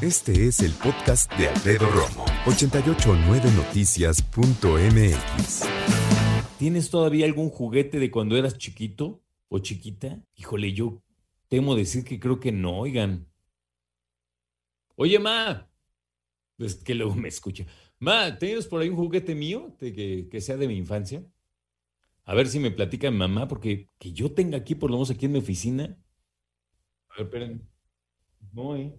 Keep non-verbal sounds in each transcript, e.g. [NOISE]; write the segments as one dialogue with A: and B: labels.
A: Este es el podcast de Alfredo Romo. 889noticias.mx.
B: ¿Tienes todavía algún juguete de cuando eras chiquito o chiquita? Híjole, yo temo decir que creo que no, oigan. Oye, ma. Pues que luego me escucha. Ma, ¿tienes por ahí un juguete mío que, sea de mi infancia? A ver si me platica mamá, porque que yo tenga aquí, por lo menos aquí en mi oficina. A ver, esperen. No, eh.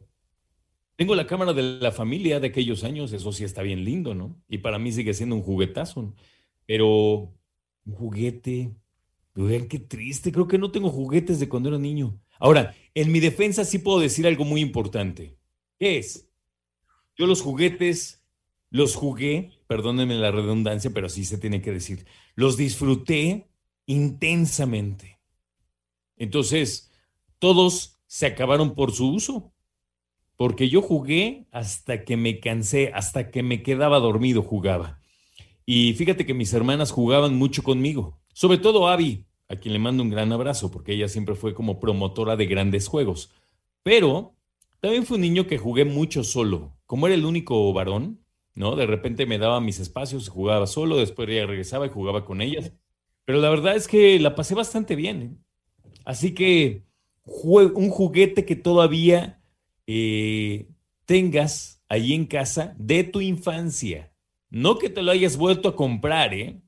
B: Tengo la cámara de la familia de aquellos años, eso sí está bien lindo, ¿no? Y para mí sigue siendo un juguetazo. Pero un juguete, vean qué triste, creo que no tengo juguetes de cuando era niño. Ahora, en mi defensa sí puedo decir algo muy importante. ¿Qué es? Yo los juguetes los jugué, perdónenme la redundancia, pero así se tiene que decir. Los disfruté intensamente. Entonces, todos se acabaron por su uso. Porque yo jugué hasta que me cansé, hasta que me quedaba dormido jugaba. Y fíjate que mis hermanas jugaban mucho conmigo. Sobre todo Abby, a quien le mando un gran abrazo, porque ella siempre fue como promotora de grandes juegos. Pero también fue un niño que jugué mucho solo. Como era el único varón, ¿no? De repente me daba mis espacios jugaba solo, después ya regresaba y jugaba con ellas. Pero la verdad es que la pasé bastante bien. ¿eh? Así que un juguete que todavía eh, tengas ahí en casa de tu infancia. No que te lo hayas vuelto a comprar, ¿eh?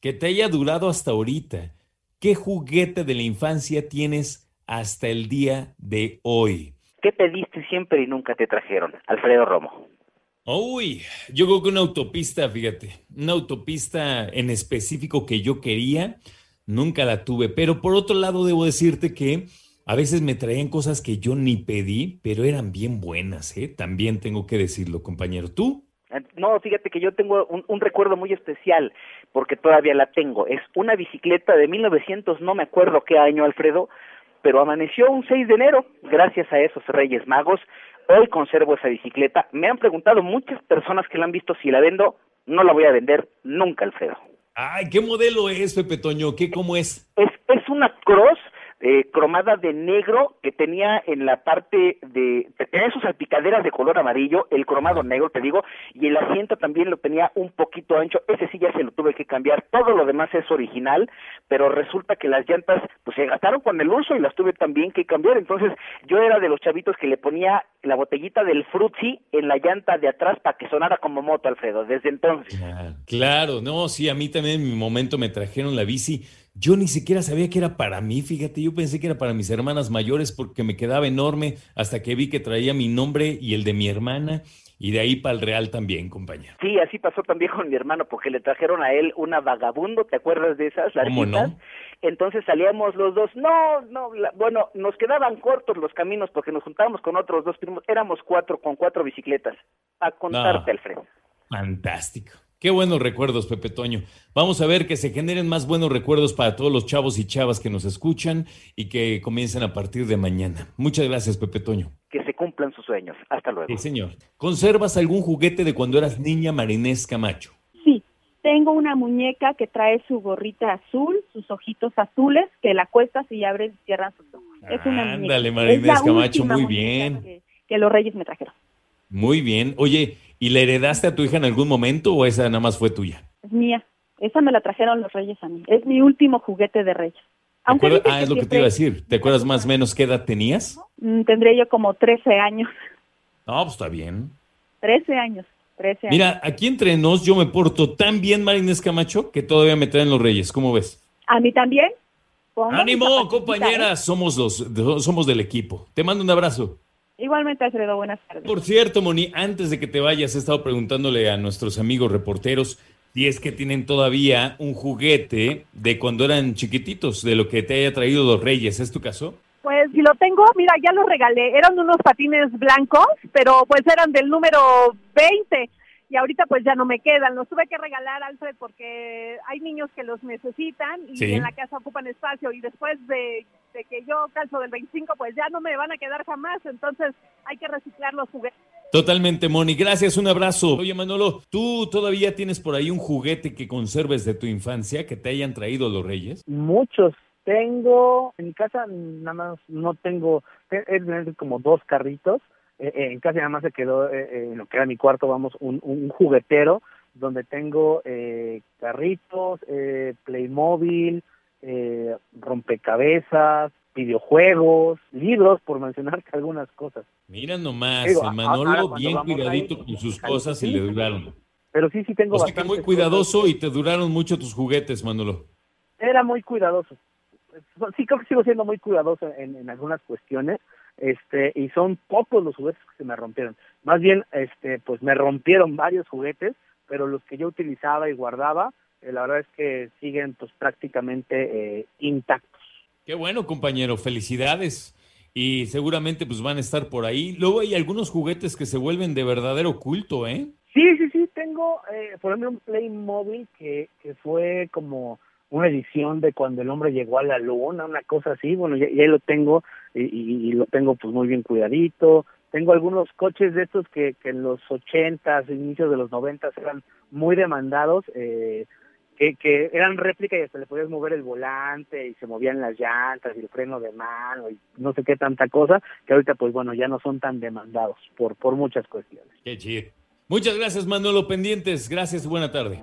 B: Que te haya durado hasta ahorita. ¿Qué juguete de la infancia tienes hasta el día de hoy?
C: ¿Qué pediste siempre y nunca te trajeron? Alfredo Romo.
B: Uy, yo creo que una autopista, fíjate, una autopista en específico que yo quería, nunca la tuve. Pero por otro lado, debo decirte que a veces me traían cosas que yo ni pedí, pero eran bien buenas, ¿eh? También tengo que decirlo, compañero. ¿Tú?
C: Eh, no, fíjate que yo tengo un, un, recuerdo muy especial, porque todavía la tengo. Es una bicicleta de 1900, no me acuerdo qué año, Alfredo, pero amaneció un 6 de enero, gracias a esos Reyes Magos. Hoy conservo esa bicicleta. Me han preguntado muchas personas que la han visto si la vendo. No la voy a vender nunca, Alfredo.
B: Ay, ¿qué modelo es, Pepe Toño? ¿Qué, cómo es?
C: Es, es una Cross eh, cromada de negro que tenía en la parte de, tenía sus salpicaderas de color amarillo, el cromado negro, te digo, y el asiento también lo tenía un poquito ancho, ese sí ya se lo tuve que cambiar, todo lo demás es original, pero resulta que las llantas pues se gastaron con el uso y las tuve también que cambiar, entonces yo era de los chavitos que le ponía la botellita del Fruitsy en la llanta de atrás para que sonara como moto, Alfredo, desde entonces.
B: Claro, claro, no, sí, a mí también en mi momento me trajeron la bici yo ni siquiera sabía que era para mí, fíjate, yo pensé que era para mis hermanas mayores porque me quedaba enorme hasta que vi que traía mi nombre y el de mi hermana y de ahí para el Real también, compañero.
C: Sí, así pasó también con mi hermano porque le trajeron a él una vagabundo, ¿te acuerdas de esas?
B: ¿Cómo no?
C: Entonces salíamos los dos, no, no, bueno, nos quedaban cortos los caminos porque nos juntábamos con otros dos primos, éramos cuatro con cuatro bicicletas, a contarte,
B: no.
C: Alfredo.
B: Fantástico. Qué buenos recuerdos, Pepe Toño. Vamos a ver que se generen más buenos recuerdos para todos los chavos y chavas que nos escuchan y que comiencen a partir de mañana. Muchas gracias, Pepe Toño.
C: Que se cumplan sus sueños. Hasta luego.
B: Sí, señor. ¿Conservas algún juguete de cuando eras niña Marinés Camacho?
D: Sí, tengo una muñeca que trae su gorrita azul, sus ojitos azules, que la cuestas y abres y cierran sus ojos. Es una muñeca.
B: Ándale, Marinés Camacho, muy bien.
D: Que, que los reyes me trajeron.
B: Muy bien. Oye, ¿y la heredaste a tu hija en algún momento o esa nada más fue tuya?
D: Es mía. Esa me la trajeron los reyes a mí. Es mi último juguete de reyes. Aunque
B: ah, es lo que te iba a decir. ¿Te acuerdas más o menos qué edad tenías?
D: Mm, tendría yo como 13 años.
B: No, pues está bien.
D: 13 años. 13 años.
B: Mira, aquí entre nos yo me porto tan bien, Marinés Camacho, que todavía me traen los reyes. ¿Cómo ves?
D: A mí también.
B: ¡Ánimo, compañeras! Somos, los, somos del equipo. Te mando un abrazo.
D: Igualmente, Alfredo, buenas tardes.
B: Por cierto, Moni, antes de que te vayas, he estado preguntándole a nuestros amigos reporteros si es que tienen todavía un juguete de cuando eran chiquititos, de lo que te haya traído los reyes. ¿Es tu caso?
D: Pues si lo tengo, mira, ya lo regalé. Eran unos patines blancos, pero pues eran del número 20 y ahorita pues ya no me quedan. Los tuve que regalar, Alfred, porque hay niños que los necesitan y
B: Sí.
D: en la casa ocupan espacio y después de, de que yo calzo del 25 pues ya no me van a quedar jamás, entonces hay que reciclar los juguetes.
B: Totalmente, Moni. Gracias, un abrazo. Oye, Manolo, ¿tú todavía tienes por ahí un juguete que conserves de tu infancia que te hayan traído los reyes?
E: Muchos. Tengo, en mi casa nada más no tengo, es como dos carritos. Eh, eh, en casa nada más se quedó, eh, eh, en lo que era mi cuarto, vamos, un, un juguetero donde tengo eh, carritos, eh, Playmobil, rompecabezas, videojuegos, libros, por mencionarte [LAUGHS] algunas cosas.
B: Mira nomás,
E: Digo,
B: Manolo bien cuidadito con sus cosas y le duraron.
E: Pero sí, sí tengo
B: O sea que muy cuidadoso
E: cosas.
B: y te duraron mucho tus juguetes, Manolo.
E: era muy cuidadoso. Sí, creo que sigo siendo muy cuidadoso en, en algunas cuestiones, este, y son pocos los juguetes que se me rompieron. Más bien, este, pues me rompieron varios juguetes, pero los que yo utilizaba y guardaba, eh, la verdad es que siguen pues prácticamente eh, intactos.
B: Qué bueno, compañero, felicidades. Y seguramente pues van a estar por ahí. Luego hay algunos juguetes que se vuelven de verdadero culto, ¿eh?
E: Sí, sí, sí, tengo, eh, por ejemplo, un Playmobil que, que fue como una edición de cuando el hombre llegó a la luna, una cosa así, bueno, ya, ya lo tengo y, lo tengo pues muy bien cuidadito. Tengo algunos coches de estos que, en los ochentas, inicios de los noventas eran muy demandados, eh, que, que eran réplica y hasta le podías mover el volante y se movían las llantas y el freno de mano y no sé qué tanta cosa, que ahorita pues bueno, ya no son tan demandados por, por muchas cuestiones.
B: Qué chido. Muchas gracias, Manolo Pendientes. Gracias, buena tarde.